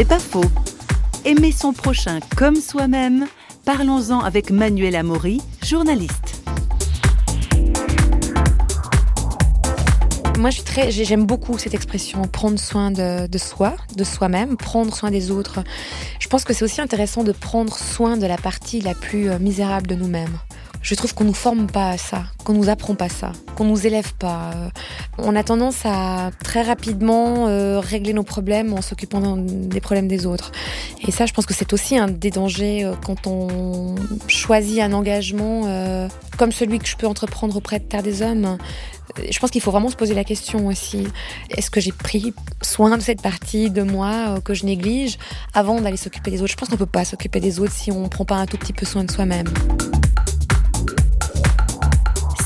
C'est pas faux. Aimer son prochain comme soi-même, parlons-en avec Manuel Amaury, journaliste. Moi, j'aime beaucoup cette expression prendre soin de, de soi, de soi-même, prendre soin des autres. Je pense que c'est aussi intéressant de prendre soin de la partie la plus euh, misérable de nous-mêmes. Je trouve qu'on nous forme pas à ça, qu'on nous apprend pas ça, qu'on nous élève pas. Euh, on a tendance à très rapidement euh, régler nos problèmes en s'occupant des problèmes des autres. Et ça, je pense que c'est aussi un des dangers euh, quand on choisit un engagement comme celui que je peux entreprendre auprès de Terre des Hommes. Je pense qu'il faut vraiment se poser la question aussi. Est-ce que j'ai pris soin de cette partie de moi que je néglige avant d'aller s'occuper des autres? Je pense qu'on ne peut pas s'occuper des autres si on ne prend pas un tout petit peu soin de soi-même.